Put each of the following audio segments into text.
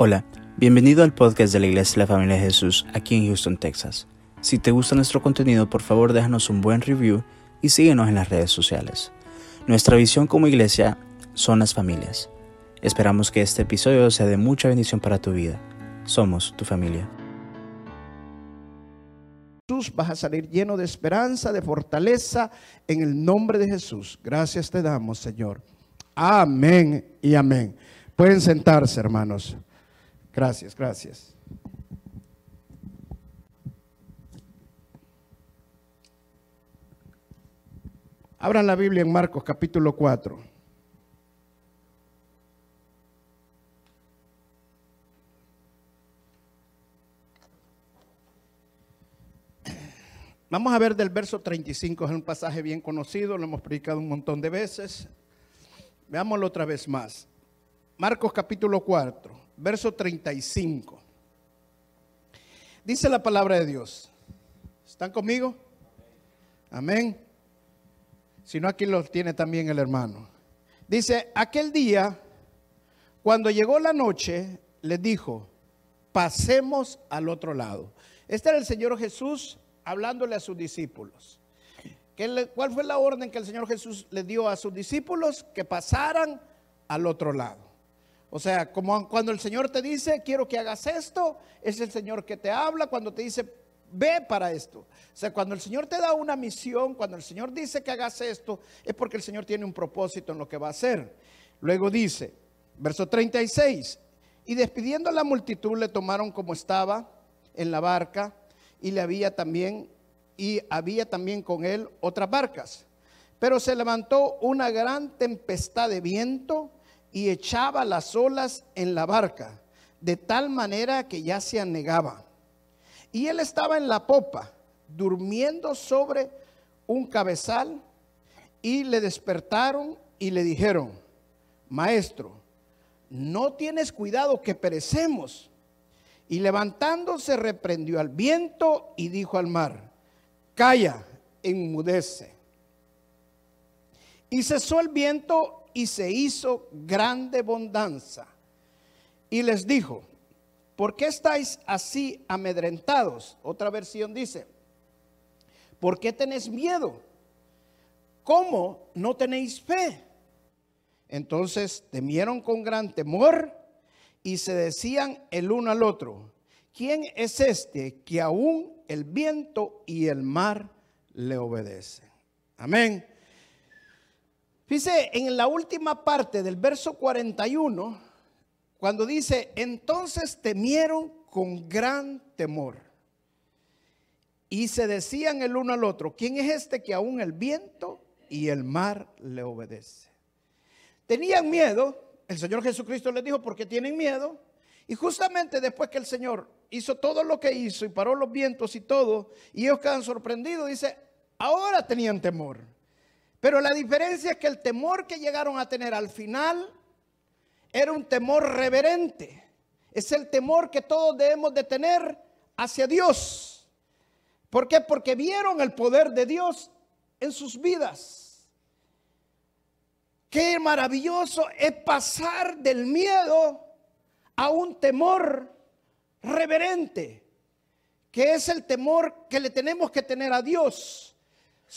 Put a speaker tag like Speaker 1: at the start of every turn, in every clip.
Speaker 1: Hola, bienvenido al podcast de la Iglesia de la Familia de Jesús aquí en Houston, Texas. Si te gusta nuestro contenido, por favor déjanos un buen review y síguenos en las redes sociales. Nuestra visión como iglesia son las familias. Esperamos que este episodio sea de mucha bendición para tu vida. Somos tu familia.
Speaker 2: Jesús vas a salir lleno de esperanza, de fortaleza, en el nombre de Jesús. Gracias te damos, Señor. Amén y amén. Pueden sentarse, hermanos. Gracias, gracias. Abran la Biblia en Marcos capítulo 4. Vamos a ver del verso 35, es un pasaje bien conocido, lo hemos predicado un montón de veces. Veámoslo otra vez más. Marcos capítulo 4 verso 35. Dice la palabra de Dios. ¿Están conmigo? Amén. Si no, aquí lo tiene también el hermano. Dice, aquel día, cuando llegó la noche, les dijo, pasemos al otro lado. Este era el Señor Jesús hablándole a sus discípulos. ¿Cuál fue la orden que el Señor Jesús le dio a sus discípulos? Que pasaran al otro lado. O sea, como cuando el Señor te dice, quiero que hagas esto, es el Señor que te habla cuando te dice, ve para esto. O sea, cuando el Señor te da una misión, cuando el Señor dice que hagas esto, es porque el Señor tiene un propósito en lo que va a hacer. Luego dice, verso 36, y despidiendo a la multitud le tomaron como estaba en la barca y le había también y había también con él otras barcas. Pero se levantó una gran tempestad de viento y echaba las olas en la barca, de tal manera que ya se anegaba. Y él estaba en la popa, durmiendo sobre un cabezal, y le despertaron y le dijeron, maestro, no tienes cuidado que perecemos. Y levantándose reprendió al viento y dijo al mar, calla, enmudece. Y cesó el viento y se hizo grande bondanza. Y les dijo, ¿por qué estáis así amedrentados? Otra versión dice, ¿por qué tenéis miedo? ¿Cómo no tenéis fe? Entonces temieron con gran temor y se decían el uno al otro, ¿quién es este que aún el viento y el mar le obedecen? Amén. Dice en la última parte del verso 41, cuando dice, entonces temieron con gran temor. Y se decían el uno al otro, ¿quién es este que aún el viento y el mar le obedece? Tenían miedo, el Señor Jesucristo les dijo, porque tienen miedo. Y justamente después que el Señor hizo todo lo que hizo y paró los vientos y todo, y ellos quedan sorprendidos, dice, ahora tenían temor. Pero la diferencia es que el temor que llegaron a tener al final era un temor reverente. Es el temor que todos debemos de tener hacia Dios. ¿Por qué? Porque vieron el poder de Dios en sus vidas. Qué maravilloso es pasar del miedo a un temor reverente, que es el temor que le tenemos que tener a Dios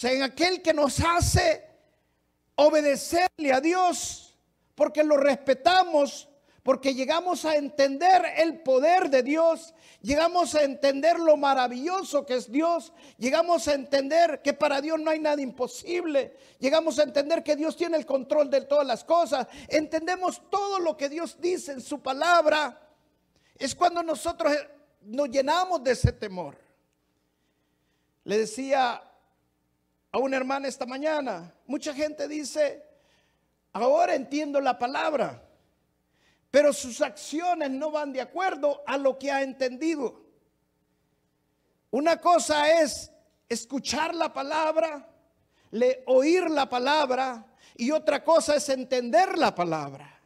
Speaker 2: en aquel que nos hace obedecerle a Dios, porque lo respetamos, porque llegamos a entender el poder de Dios, llegamos a entender lo maravilloso que es Dios, llegamos a entender que para Dios no hay nada imposible, llegamos a entender que Dios tiene el control de todas las cosas, entendemos todo lo que Dios dice en su palabra, es cuando nosotros nos llenamos de ese temor. Le decía a una hermana esta mañana. Mucha gente dice, ahora entiendo la palabra, pero sus acciones no van de acuerdo a lo que ha entendido. Una cosa es escuchar la palabra, le, oír la palabra, y otra cosa es entender la palabra.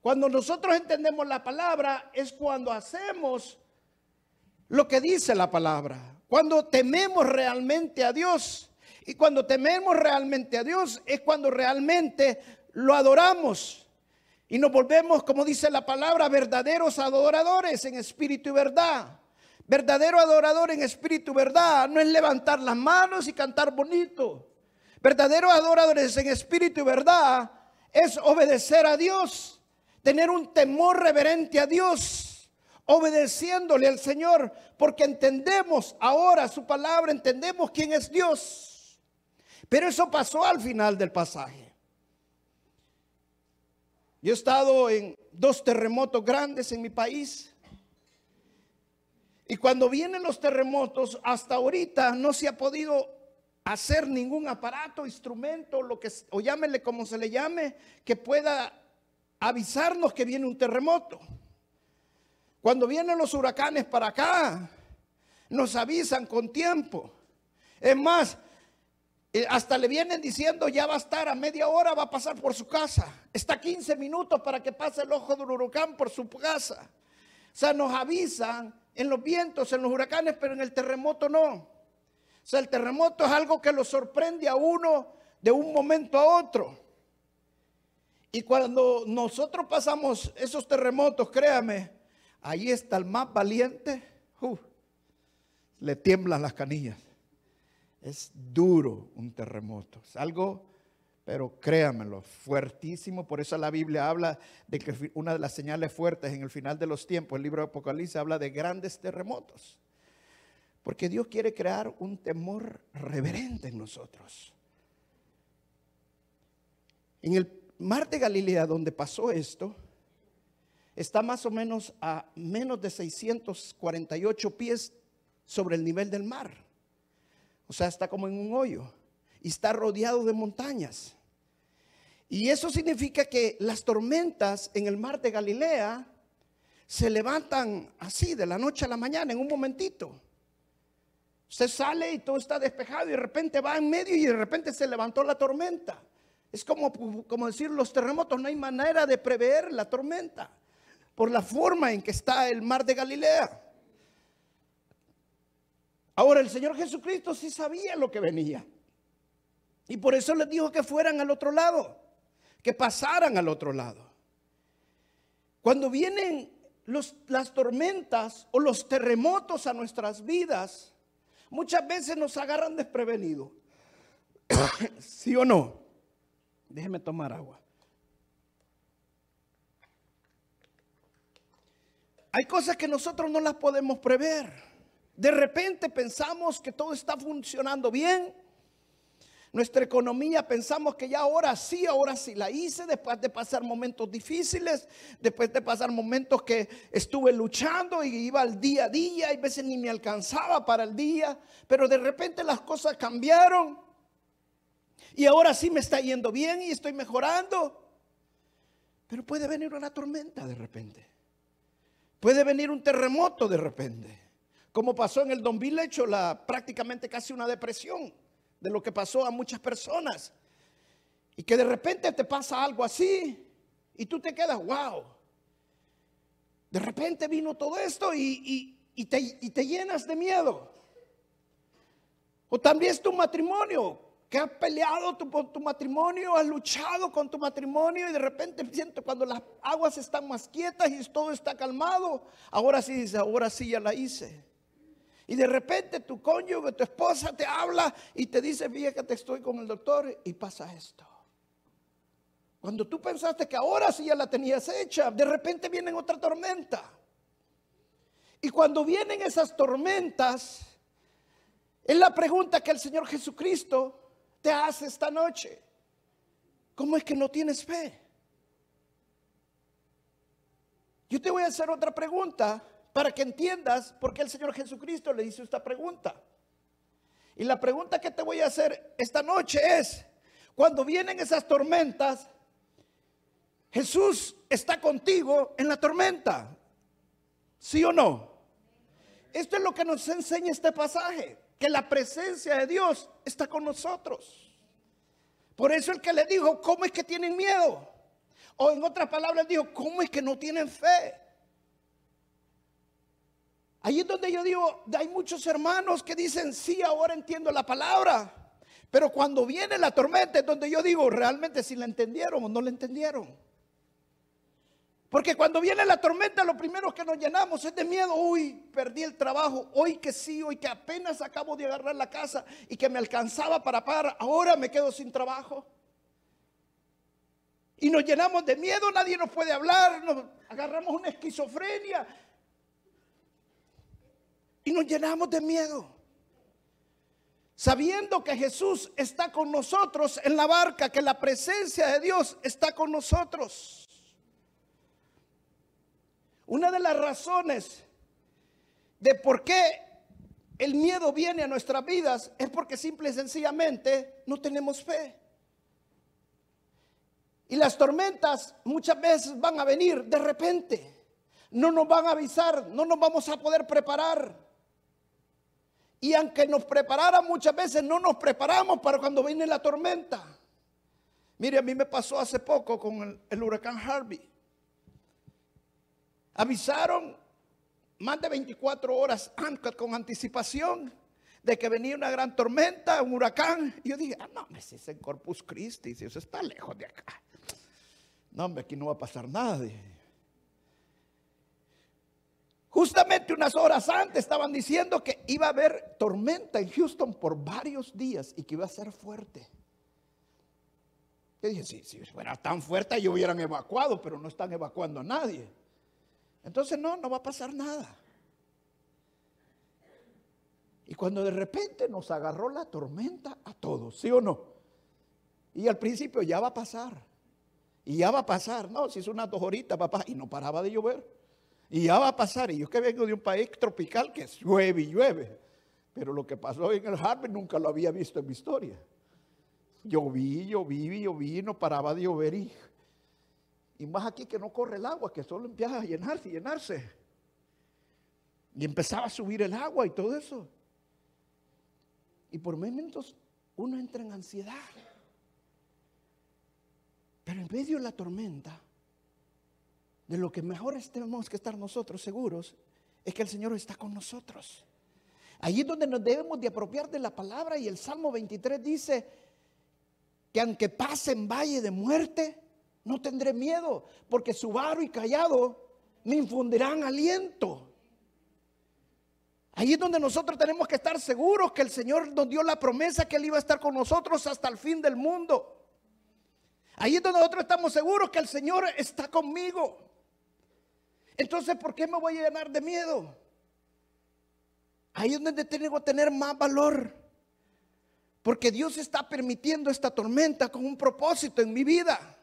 Speaker 2: Cuando nosotros entendemos la palabra es cuando hacemos lo que dice la palabra, cuando tememos realmente a Dios. Y cuando tememos realmente a Dios es cuando realmente lo adoramos. Y nos volvemos, como dice la palabra, verdaderos adoradores en espíritu y verdad. Verdadero adorador en espíritu y verdad no es levantar las manos y cantar bonito. Verdaderos adoradores en espíritu y verdad es obedecer a Dios, tener un temor reverente a Dios, obedeciéndole al Señor, porque entendemos ahora su palabra, entendemos quién es Dios. Pero eso pasó al final del pasaje. Yo he estado en dos terremotos grandes en mi país. Y cuando vienen los terremotos, hasta ahorita no se ha podido hacer ningún aparato, instrumento, lo que o llámele como se le llame, que pueda avisarnos que viene un terremoto. Cuando vienen los huracanes para acá, nos avisan con tiempo. Es más, hasta le vienen diciendo ya va a estar a media hora, va a pasar por su casa. Está 15 minutos para que pase el ojo del huracán por su casa. O sea, nos avisan en los vientos, en los huracanes, pero en el terremoto no. O sea, el terremoto es algo que lo sorprende a uno de un momento a otro. Y cuando nosotros pasamos esos terremotos, créame, ahí está el más valiente, uh, le tiemblan las canillas. Es duro un terremoto. Es algo, pero créanmelo, fuertísimo. Por eso la Biblia habla de que una de las señales fuertes en el final de los tiempos, el libro de Apocalipsis habla de grandes terremotos. Porque Dios quiere crear un temor reverente en nosotros. En el mar de Galilea, donde pasó esto, está más o menos a menos de 648 pies sobre el nivel del mar. O sea, está como en un hoyo y está rodeado de montañas. Y eso significa que las tormentas en el mar de Galilea se levantan así de la noche a la mañana en un momentito. Usted sale y todo está despejado y de repente va en medio y de repente se levantó la tormenta. Es como, como decir los terremotos, no hay manera de prever la tormenta por la forma en que está el mar de Galilea. Ahora el Señor Jesucristo sí sabía lo que venía. Y por eso les dijo que fueran al otro lado, que pasaran al otro lado. Cuando vienen las tormentas o los terremotos a nuestras vidas, muchas veces nos agarran desprevenidos. ¿Sí o no? Déjeme tomar agua. Hay cosas que nosotros no las podemos prever. De repente pensamos que todo está funcionando bien. Nuestra economía pensamos que ya ahora sí, ahora sí la hice, después de pasar momentos difíciles, después de pasar momentos que estuve luchando y iba al día a día y veces ni me alcanzaba para el día, pero de repente las cosas cambiaron y ahora sí me está yendo bien y estoy mejorando. Pero puede venir una tormenta de repente, puede venir un terremoto de repente como pasó en el Don hecho la, prácticamente casi una depresión de lo que pasó a muchas personas. Y que de repente te pasa algo así y tú te quedas, wow. De repente vino todo esto y, te, llenas de miedo. O también es tu matrimonio, que has peleado tu, tu matrimonio, has luchado con tu matrimonio y de repente siento cuando las aguas están más quietas y todo está calmado, ahora sí dice, ahora sí ya la hice. Y de repente tu cónyuge, tu esposa te habla y te dice, fíjate, estoy con el doctor y pasa esto. Cuando tú pensaste que ahora sí ya la tenías hecha, de repente viene otra tormenta. Y cuando vienen esas tormentas, es la pregunta que el Señor Jesucristo te hace esta noche. ¿Cómo es que no tienes fe? Yo te voy a hacer otra pregunta para que entiendas por qué el Señor Jesucristo le hizo esta pregunta. Y la pregunta que te voy a hacer esta noche es, cuando vienen esas tormentas, Jesús está contigo en la tormenta. ¿Sí o no? Esto es lo que nos enseña este pasaje, que la presencia de Dios está con nosotros. Por eso el que le dijo, ¿cómo es que tienen miedo? O en otras palabras dijo, ¿cómo es que no tienen fe? Ahí es donde yo digo, hay muchos hermanos que dicen, sí, ahora entiendo la palabra. Pero cuando viene la tormenta es donde yo digo, realmente si la entendieron o no la entendieron. Porque cuando viene la tormenta, lo primero que nos llenamos es de miedo. Uy, perdí el trabajo. Hoy que sí, hoy que apenas acabo de agarrar la casa y que me alcanzaba para pagar, ahora me quedo sin trabajo. Y nos llenamos de miedo, nadie nos puede hablar, nos agarramos una esquizofrenia. Y nos llenamos de miedo. Sabiendo que Jesús está con nosotros en la barca, que la presencia de Dios está con nosotros. Una de las razones de por qué el miedo viene a nuestras vidas es porque simple y sencillamente no tenemos fe. Y las tormentas muchas veces van a venir de repente. No nos van a avisar, no nos vamos a poder preparar. Y aunque nos preparara muchas veces, no nos preparamos para cuando viene la tormenta. Mire, a mí me pasó hace poco con el, huracán Harvey. Avisaron más de 24 horas con anticipación de que venía una gran tormenta, un huracán. Y yo dije, ah, no, ese es en Corpus Christi, si eso está lejos de acá. No, hombre, aquí no va a pasar nada. Justamente unas horas antes estaban diciendo que iba a haber tormenta en Houston por varios días y que iba a ser fuerte. Yo dije, si, fuera tan fuerte, ellos hubieran evacuado, pero no están evacuando a nadie. Entonces no, no va a pasar nada. Y cuando de repente nos agarró la tormenta a todos, ¿sí o no? Y al principio ya va a pasar. Y ya va a pasar. No, si es unas dos horitas, papá, y no paraba de llover. Y ya va a pasar. Y yo que vengo de un país tropical que llueve y llueve. Pero lo que pasó en el Harvard nunca lo había visto en mi historia. Lloví, lloví, lloví, no paraba de llover y y más aquí que no corre el agua, que solo empieza a llenarse y llenarse. Y empezaba a subir el agua y todo eso. Y por momentos uno entra en ansiedad. Pero en medio de la tormenta, de lo que mejor tenemos que estar nosotros seguros, es que el Señor está con nosotros. Allí es donde nos debemos de apropiar de la palabra y el Salmo 23 dice que aunque pase en valle de muerte, no tendré miedo, porque su varo y callado me infundirán aliento. Ahí es donde nosotros tenemos que estar seguros que el Señor nos dio la promesa que Él iba a estar con nosotros hasta el fin del mundo. Ahí es donde nosotros estamos seguros que el Señor está conmigo. Entonces, ¿por qué me voy a llenar de miedo? Ahí es donde tengo que tener más valor. Porque Dios está permitiendo esta tormenta con un propósito en mi vida.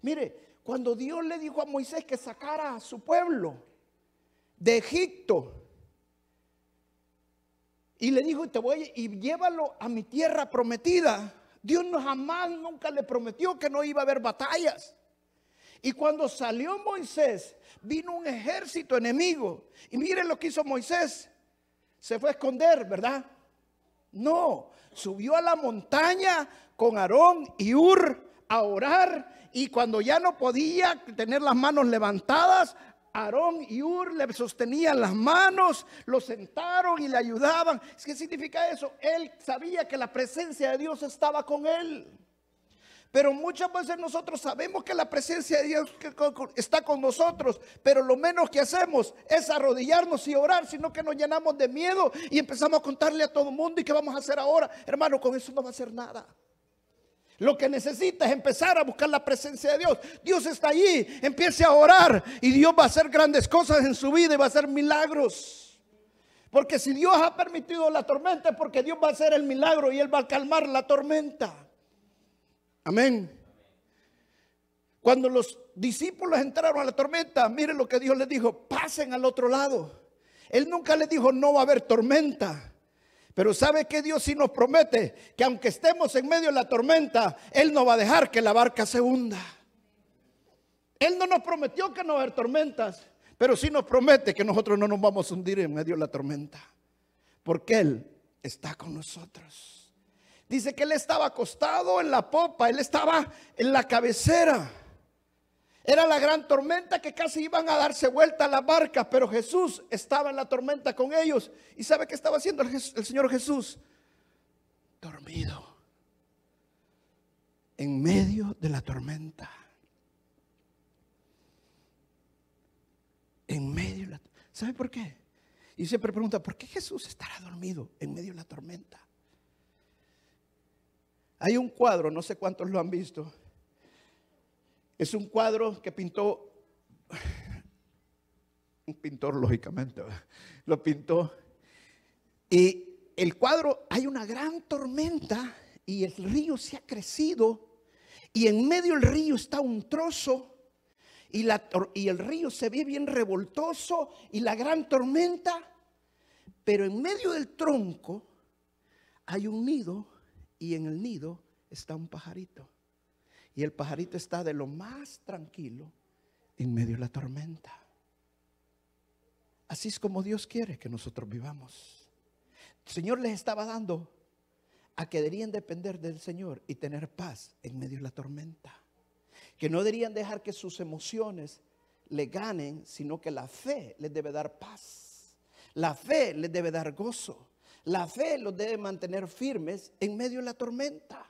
Speaker 2: Mire, cuando Dios le dijo a Moisés que sacara a su pueblo de Egipto, y le dijo, te voy y llévalo a mi tierra prometida. Dios no jamás nunca le prometió que no iba a haber batallas. Y cuando salió Moisés, vino un ejército enemigo. Y miren lo que hizo Moisés. Se fue a esconder, ¿verdad? No, subió a la montaña con Aarón y Ur a orar y cuando ya no podía tener las manos levantadas, Aarón y Ur le sostenían las manos, lo sentaron y le ayudaban. ¿Qué significa eso? Él sabía que la presencia de Dios estaba con él. Pero muchas veces nosotros sabemos que la presencia de Dios está con nosotros, pero lo menos que hacemos es arrodillarnos y orar, sino que nos llenamos de miedo y empezamos a contarle a todo el mundo y qué vamos a hacer ahora. Hermano, con eso no va a hacer nada. Lo que necesita es empezar a buscar la presencia de Dios. Dios está allí. Empiece a orar y Dios va a hacer grandes cosas en su vida y va a hacer milagros. Porque si Dios ha permitido la tormenta es porque Dios va a hacer el milagro y Él va a calmar la tormenta. Amén. Cuando los discípulos entraron a la tormenta, miren lo que Dios les dijo, pasen al otro lado. Él nunca les dijo, no va a haber tormenta. Pero ¿sabe que Dios sí nos promete? Que aunque estemos en medio de la tormenta, Él no va a dejar que la barca se hunda. Él no nos prometió que no va a haber tormentas, pero sí nos promete que nosotros no nos vamos a hundir en medio de la tormenta. Porque Él está con nosotros. Dice que él estaba acostado en la popa, él estaba en la cabecera. Era la gran tormenta que casi iban a darse vuelta a la barca, pero Jesús estaba en la tormenta con ellos. ¿Y sabe qué estaba haciendo el, Señor Jesús? Dormido. En medio de la tormenta. En medio de la... ¿Sabe por qué? Y siempre pregunta, ¿por qué Jesús estará dormido en medio de la tormenta? Hay un cuadro, no sé cuántos lo han visto. Es un cuadro que pintó un pintor, lógicamente, lo pintó. Y el cuadro, hay una gran tormenta y el río se ha crecido y en medio del río está un trozo y, la, y el río se ve bien revoltoso y la gran tormenta, pero en medio del tronco hay un nido y en el nido está un pajarito. Y el pajarito está de lo más tranquilo en medio de la tormenta. Así es como Dios quiere que nosotros vivamos. El Señor les estaba dando a que deberían depender del Señor y tener paz en medio de la tormenta. Que no deberían dejar que sus emociones le ganen, sino que la fe les debe dar paz. La fe les debe dar gozo. La fe los debe mantener firmes en medio de la tormenta.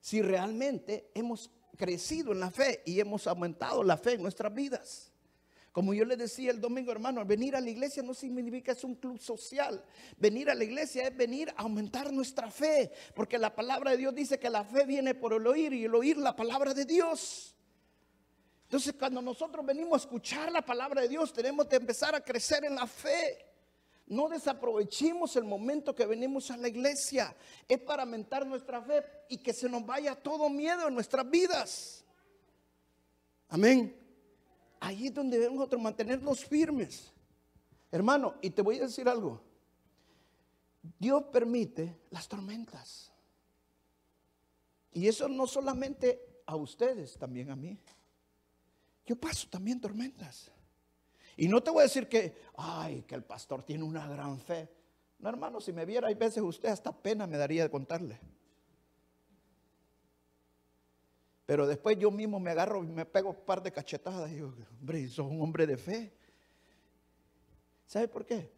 Speaker 2: Si realmente hemos crecido en la fe y hemos aumentado la fe en nuestras vidas. Como yo les decía el domingo, hermano, venir a la iglesia no significa es un club social. Venir a la iglesia es venir a aumentar nuestra fe, porque la palabra de Dios dice que la fe viene por el oír y el oír la palabra de Dios. Entonces, cuando nosotros venimos a escuchar la palabra de Dios, tenemos que empezar a crecer en la fe. No desaprovechemos el momento que venimos a la iglesia. Es para aumentar nuestra fe y que se nos vaya todo miedo en nuestras vidas. Amén. Ahí es donde debemos nosotros mantenernos firmes. Hermano, y te voy a decir algo. Dios permite las tormentas. Y eso no solamente a ustedes, también a mí. Yo paso también tormentas. Y no te voy a decir que, ay, que el pastor tiene una gran fe. No, hermano, si me viera, hay veces usted hasta pena me daría de contarle. Pero después yo mismo me agarro y me pego un par de cachetadas y digo, hombre, sos un hombre de fe. ¿Sabe por qué?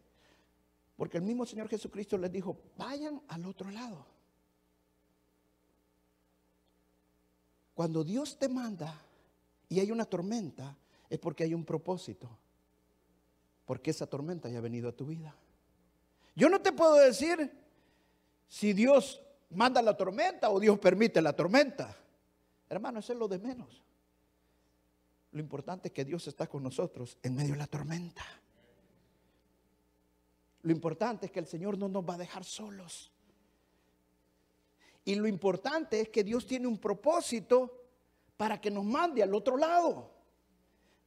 Speaker 2: Porque el mismo Señor Jesucristo les dijo, vayan al otro lado. Cuando Dios te manda y hay una tormenta, es porque hay un propósito. Porque esa tormenta ya ha venido a tu vida. Yo no te puedo decir si Dios manda la tormenta o Dios permite la tormenta. Hermano, eso es lo de menos. Lo importante es que Dios está con nosotros en medio de la tormenta. Lo importante es que el Señor no nos va a dejar solos. Y lo importante es que Dios tiene un propósito para que nos mande al otro lado.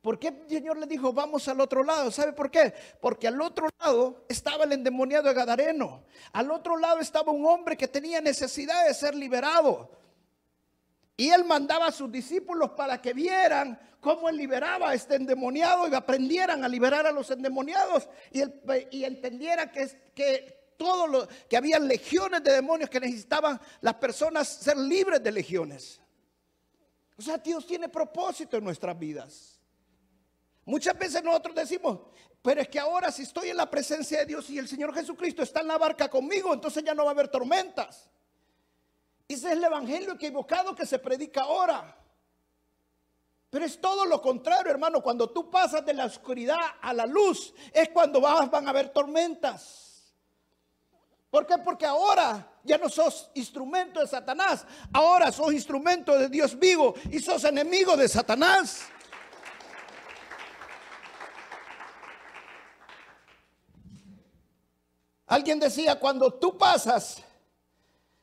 Speaker 2: ¿Por qué el Señor le dijo, vamos al otro lado? ¿Sabe por qué? Porque al otro lado estaba el endemoniado de Gadareno. Al otro lado estaba un hombre que tenía necesidad de ser liberado. Y él mandaba a sus discípulos para que vieran cómo él liberaba a este endemoniado y aprendieran a liberar a los endemoniados y, y entendieran que, que todo que había legiones de demonios que necesitaban las personas ser libres de legiones. O sea, Dios tiene propósito en nuestras vidas. Muchas veces nosotros decimos, pero es que ahora si estoy en la presencia de Dios y el Señor Jesucristo está en la barca conmigo, entonces ya no va a haber tormentas. Ese es el evangelio equivocado que se predica ahora. Pero es todo lo contrario, hermano. Cuando tú pasas de la oscuridad a la luz, es cuando vas, van a haber tormentas. ¿Por qué? Porque ahora ya no sos instrumento de Satanás. Ahora sos instrumento de Dios vivo y sos enemigo de Satanás. Alguien decía, cuando tú pasas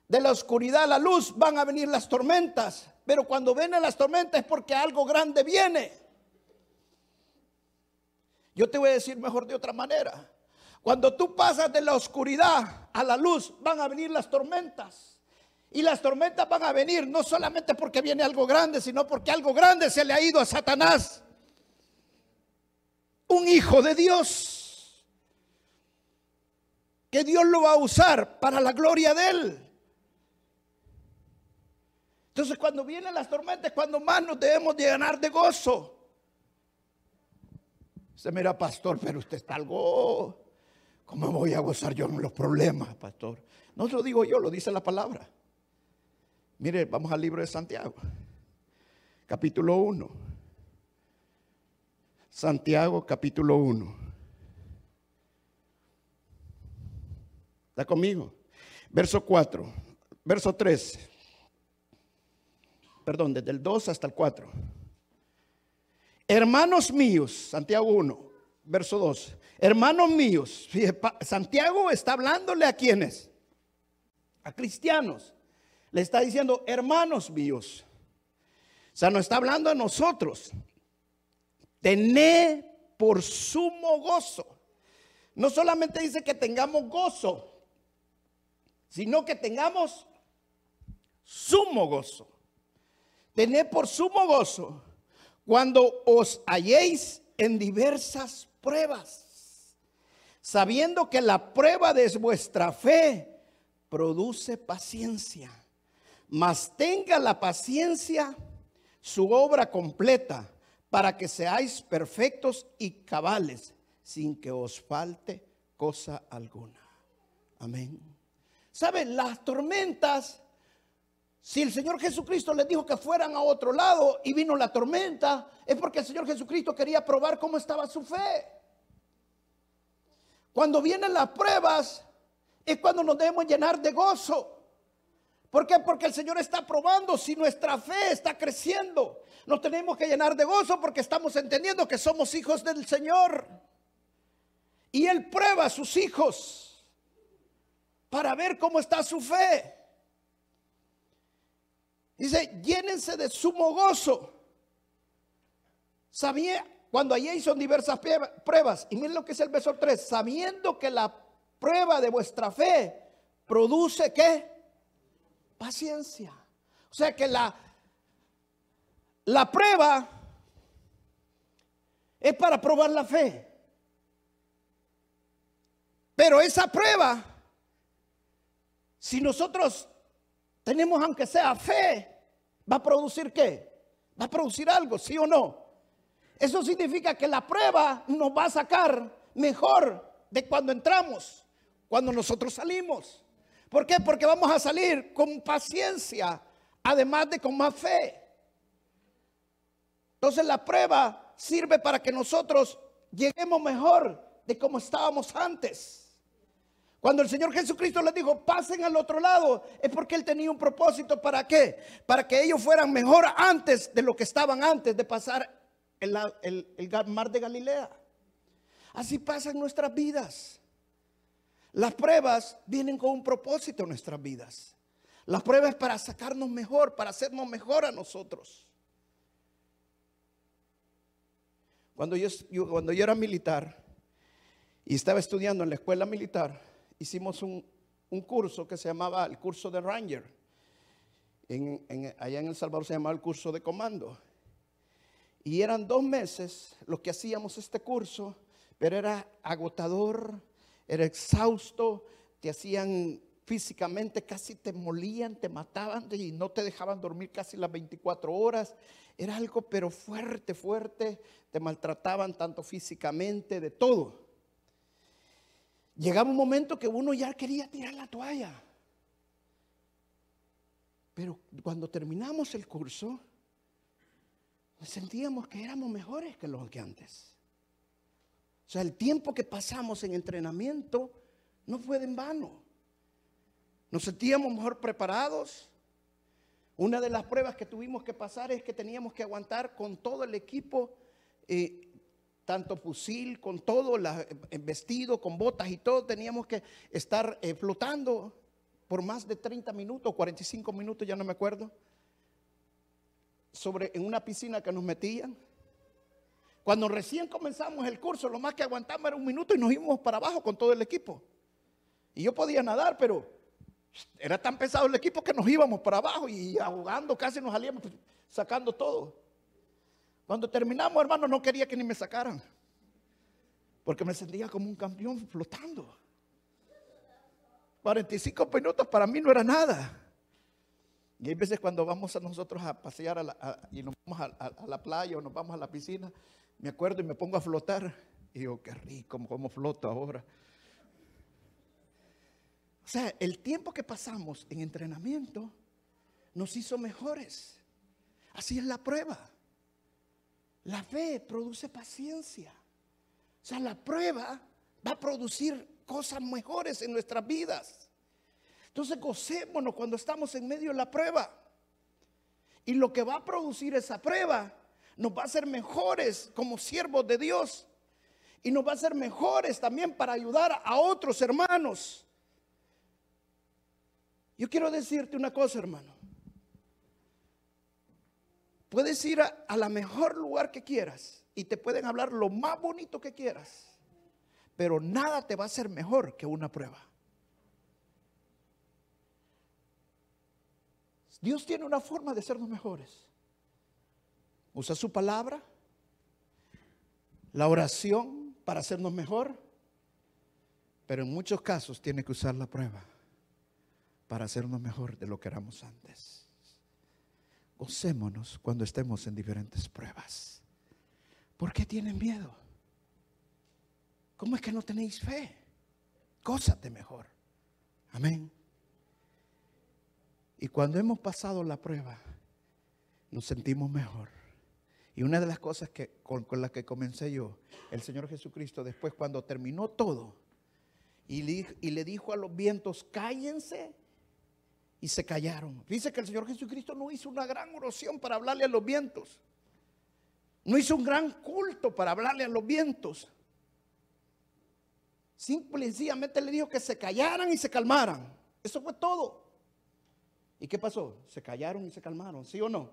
Speaker 2: de la oscuridad a la luz van a venir las tormentas. Pero cuando vienen las tormentas es porque algo grande viene. Yo te voy a decir mejor de otra manera. Cuando tú pasas de la oscuridad a la luz, van a venir las tormentas. Y las tormentas van a venir no solamente porque viene algo grande, sino porque algo grande se le ha ido a Satanás. Un hijo de Dios. Que Dios lo va a usar para la gloria de él. Entonces cuando vienen las tormentas, cuando más nos debemos llenar de gozo. Se mira, pastor, pero usted está algo... ¿Cómo voy a gozar yo en los problemas, pastor? No lo digo yo, lo dice la palabra. Mire, vamos al libro de Santiago, capítulo 1. Santiago, capítulo 1. ¿Está conmigo? Verso 4, verso 3. Perdón, desde el 2 hasta el 4. Hermanos míos, Santiago 1, verso 2. Hermanos míos, Santiago está hablándole a quienes? A cristianos. Le está diciendo, hermanos míos. O sea, no está hablando a nosotros. Tené por sumo gozo. No solamente dice que tengamos gozo, sino que tengamos sumo gozo. Tené por sumo gozo cuando os halléis en diversas pruebas, sabiendo que la prueba de vuestra fe produce paciencia, mas tenga la paciencia su obra completa para que seáis perfectos y cabales sin que os falte cosa alguna. Amén. ¿Saben? Las tormentas, si el Señor Jesucristo les dijo que fueran a otro lado y vino la tormenta, es porque el Señor Jesucristo quería probar cómo estaba su fe. Cuando vienen las pruebas, es cuando nos debemos llenar de gozo. ¿Por qué? Porque el Señor está probando si nuestra fe está creciendo. Nos tenemos que llenar de gozo porque estamos entendiendo que somos hijos del Señor. Y Él prueba a sus hijos para ver cómo está su fe. Dice, llénense de sumo gozo. Sabía, cuando allí son diversas pruebas, y miren lo que es el verso 3, sabiendo que la prueba de vuestra fe produce qué? Paciencia. O sea que la, la prueba es para probar la fe. Pero esa prueba, si nosotros tenemos aunque sea fe, va a producir qué? Va a producir algo, sí o no. Eso significa que la prueba nos va a sacar mejor de cuando entramos, cuando nosotros salimos. ¿Por qué? Porque vamos a salir con paciencia, además de con más fe. Entonces la prueba sirve para que nosotros lleguemos mejor de como estábamos antes. Cuando el Señor Jesucristo les dijo, pasen al otro lado, es porque Él tenía un propósito. ¿Para qué? Para que ellos fueran mejor antes de lo que estaban antes de pasar el, el mar de Galilea. Así pasan nuestras vidas. Las pruebas vienen con un propósito en nuestras vidas. Las pruebas es para sacarnos mejor, para hacernos mejor a nosotros. Cuando yo, cuando yo era militar y estaba estudiando en la escuela militar, hicimos un, curso que se llamaba el curso de Ranger. allá en El Salvador se llamaba el curso de comando. Y eran dos meses los que hacíamos este curso, pero era agotador, era exhausto, te hacían físicamente, casi te molían, te mataban y no te dejaban dormir casi las 24 horas. Era algo pero fuerte, fuerte, te maltrataban tanto físicamente, de todo. Llegaba un momento que uno ya quería tirar la toalla. Pero cuando terminamos el curso, sentíamos que éramos mejores que los que antes. O sea, el tiempo que pasamos en entrenamiento no fue en vano. Nos sentíamos mejor preparados. Una de las pruebas que tuvimos que pasar es que teníamos que aguantar con todo el equipo, eh, tanto fusil, con todo, eh, vestido, con botas y todo, teníamos que estar eh, flotando por más de 30 minutos, 45 minutos, ya no me acuerdo, sobre, en una piscina que nos metían. Cuando recién comenzamos el curso, lo más que aguantamos era un minuto y nos íbamos para abajo con todo el equipo. Y yo podía nadar, pero era tan pesado el equipo que nos íbamos para abajo y ahogando casi nos salíamos sacando todo. Cuando terminamos, hermano, no quería que ni me sacaran. Porque me sentía como un campeón flotando. 45 minutos para mí no era nada. Y hay veces cuando vamos a nosotros a pasear y nos vamos a, la playa o nos vamos a la piscina, me acuerdo y me pongo a flotar. Y digo, qué rico, como floto ahora. O sea, el tiempo que pasamos en entrenamiento nos hizo mejores. Así es la prueba. La fe produce paciencia. O sea, la prueba va a producir cosas mejores en nuestras vidas. Entonces gocémonos cuando estamos en medio de la prueba. Y lo que va a producir esa prueba nos va a hacer mejores como siervos de Dios. Y nos va a hacer mejores también para ayudar a otros hermanos. Yo quiero decirte una cosa, hermano. Puedes ir a, la mejor lugar que quieras y te pueden hablar lo más bonito que quieras, pero nada te va a hacer mejor que una prueba. Dios tiene una forma de sernos mejores. Usa su palabra, la oración para hacernos mejor, pero en muchos casos tiene que usar la prueba para hacernos mejor de lo que éramos antes. Gocémonos cuando estemos en diferentes pruebas. ¿Por qué tienen miedo? ¿Cómo es que no tenéis fe? Gózate mejor. Amén. Y cuando hemos pasado la prueba, nos sentimos mejor. Y una de las cosas que, con, las que comencé yo, el Señor Jesucristo, después cuando terminó todo, y y le dijo a los vientos, cállense y se callaron. Dice que el Señor Jesucristo no hizo una gran oración para hablarle a los vientos. No hizo un gran culto para hablarle a los vientos. Simple y sencillamente le dijo que se callaran y se calmaran. Eso fue todo. ¿Y qué pasó? Se callaron y se calmaron, ¿sí o no?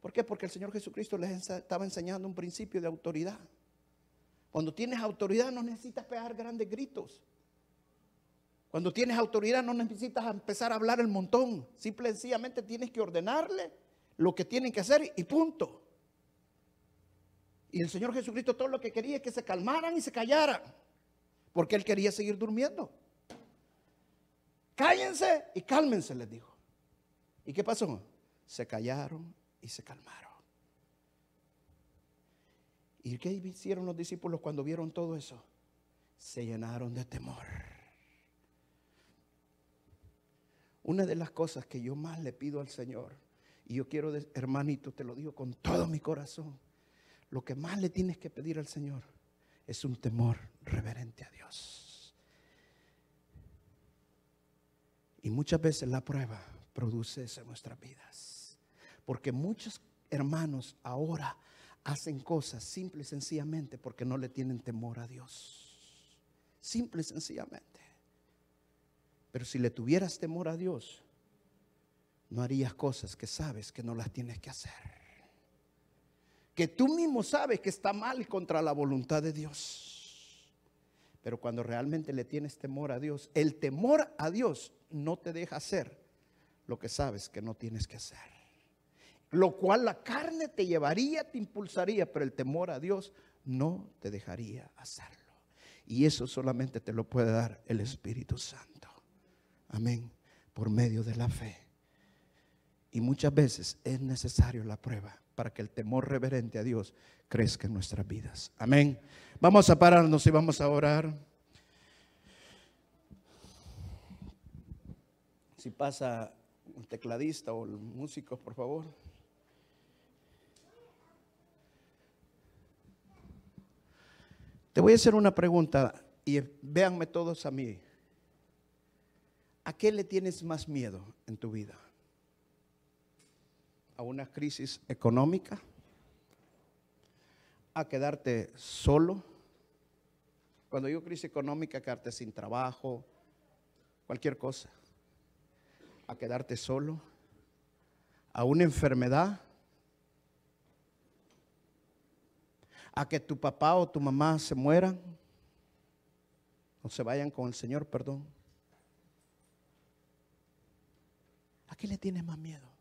Speaker 2: ¿Por qué? Porque el Señor Jesucristo les estaba enseñando un principio de autoridad. Cuando tienes autoridad no necesitas pegar grandes gritos. Cuando tienes autoridad no necesitas empezar a hablar el montón. Simple y sencillamente tienes que ordenarle lo que tienen que hacer y punto. Y el Señor Jesucristo todo lo que quería es que se calmaran y se callaran. Porque Él quería seguir durmiendo. Cállense y cálmense, les dijo. ¿Y qué pasó? Se callaron y se calmaron. ¿Y qué hicieron los discípulos cuando vieron todo eso? Se llenaron de temor. Una de las cosas que yo más le pido al Señor, y yo quiero, hermanito, te lo digo con todo mi corazón, lo que más le tienes que pedir al Señor es un temor reverente a Dios. Y muchas veces la prueba produce eso en nuestras vidas. Porque muchos hermanos ahora hacen cosas simple y sencillamente porque no le tienen temor a Dios. Simple y sencillamente. Pero si le tuvieras temor a Dios, no harías cosas que sabes que no las tienes que hacer. Que tú mismo sabes que está mal contra la voluntad de Dios. Pero cuando realmente le tienes temor a Dios, el temor a Dios no te deja hacer lo que sabes que no tienes que hacer. Lo cual la carne te llevaría, te impulsaría, pero el temor a Dios no te dejaría hacerlo. Y eso solamente te lo puede dar el Espíritu Santo. Amén. Por medio de la fe. Y muchas veces es necesario la prueba para que el temor reverente a Dios crezca en nuestras vidas. Amén. Vamos a pararnos y vamos a orar. Si pasa un tecladista o el músico, por favor. Te voy a hacer una pregunta y véanme todos a mí. ¿A qué le tienes más miedo en tu vida? ¿A una crisis económica? ¿A quedarte solo? Cuando digo crisis económica, quedarte sin trabajo, cualquier cosa. ¿A quedarte solo? ¿A una enfermedad? ¿A que tu papá o tu mamá se mueran? O se vayan con el Señor, perdón. ¿A qué le tienes más miedo?